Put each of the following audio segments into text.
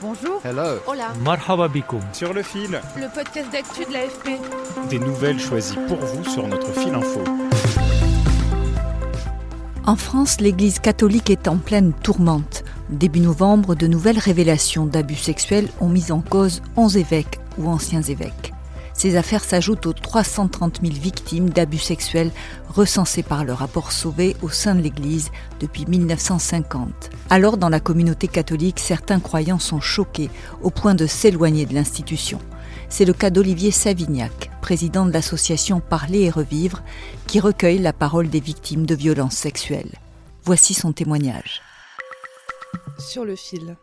Bonjour. Hello. Hola. Marhaba bikoum. Sur le fil, Le podcast d'actu de l'AFP. des nouvelles choisies pour vous sur notre fil info. En France, l'Église catholique est en pleine tourmente. Début novembre, de nouvelles révélations d'abus sexuels ont mis en cause 11 évêques ou anciens évêques. Ces affaires s'ajoutent aux 330 000 victimes d'abus sexuels recensées par le rapport Sauvé au sein de l'Église depuis 1950. Alors, dans la communauté catholique, certains croyants sont choqués au point de s'éloigner de l'institution. C'est le cas d'Olivier Savignac, président de l'association Parler et Revivre, qui recueille la parole des victimes de violences sexuelles. Voici son témoignage. Sur le fil.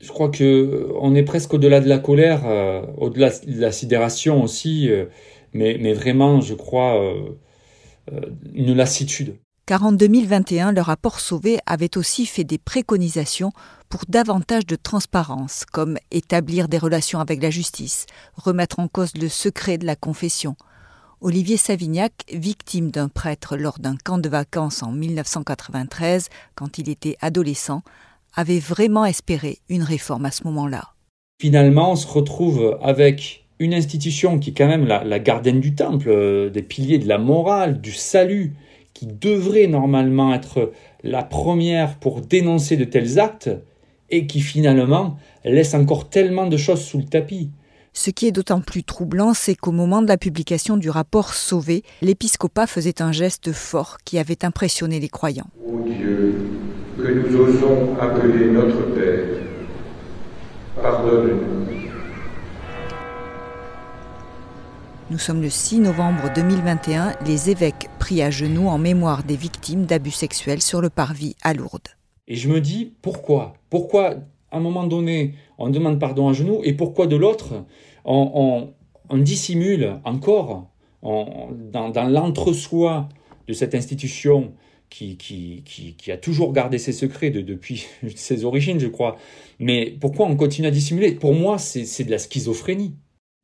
Je crois que euh, on est presque au-delà de la colère, euh, au-delà de la sidération aussi, euh, mais, vraiment, je crois, une lassitude. Car en 2021, le rapport Sauvé avait aussi fait des préconisations pour davantage de transparence, comme établir des relations avec la justice, remettre en cause le secret de la confession. Olivier Savignac, victime d'un prêtre lors d'un camp de vacances en 1993, quand il était adolescent, avait vraiment espéré une réforme à ce moment-là. Finalement, on se retrouve avec une institution qui est quand même la, la gardienne du temple, euh, des piliers de la morale, du salut, qui devrait normalement être la première pour dénoncer de tels actes, et qui finalement laisse encore tellement de choses sous le tapis. Ce qui est d'autant plus troublant, c'est qu'au moment de la publication du rapport Sauvé, l'épiscopat faisait un geste fort qui avait impressionné les croyants. Ô Dieu, que nous osons appeler notre Père, pardonne-nous. Nous sommes le 6 novembre 2021, les évêques prient à genoux en mémoire des victimes d'abus sexuels sur le parvis à Lourdes. Et je me dis, pourquoi? Pourquoi, à un moment donné, on demande pardon à genoux, et pourquoi de l'autre, on, on- on dissimule encore on- dans, dans l'entre-soi de cette institution qui, a toujours gardé ses secrets de- depuis ses origines, je crois. Mais pourquoi on continue à dissimuler? Pour moi, c'est de la schizophrénie.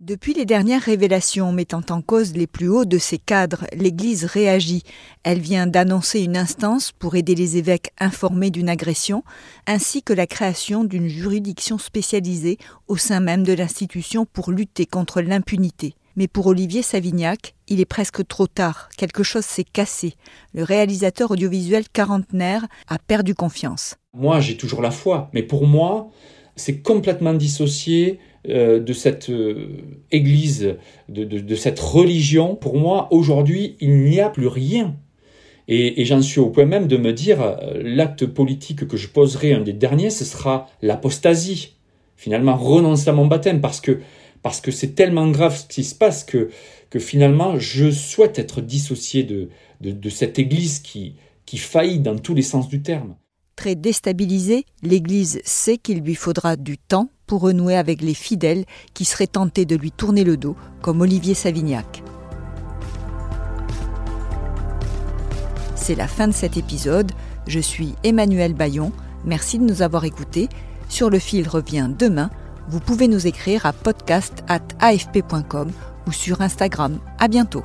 Depuis les dernières révélations mettant en cause les plus hauts de ces cadres, l'Église réagit. Elle vient d'annoncer une instance pour aider les évêques informés d'une agression, ainsi que la création d'une juridiction spécialisée au sein même de l'institution pour lutter contre l'impunité. Mais pour Olivier Savignac, il est presque trop tard, quelque chose s'est cassé. Le réalisateur audiovisuel quarantenaire a perdu confiance. Moi, j'ai toujours la foi, mais pour moi, c'est complètement dissocié euh, de cette euh, église, de, cette religion. Pour moi, aujourd'hui, il n'y a plus rien. Et, et j'en suis au point même de me dire, euh, l'acte politique que je poserai, un des derniers, ce sera l'apostasie. Finalement, renoncer à mon baptême, parce que parce que c'est tellement grave ce qui se passe que, que finalement, je souhaite être dissocié de, de, cette église qui, qui faillit dans tous les sens du terme. Très déstabilisée, l'Église sait qu'il lui faudra du temps pour renouer avec les fidèles qui seraient tentés de lui tourner le dos, comme Olivier Savignac. C'est la fin de cet épisode. Je suis Emmanuel Bayon. Merci de nous avoir écoutés. Sur le fil revient demain. Vous pouvez nous écrire à podcast@afp.com ou sur Instagram. À bientôt.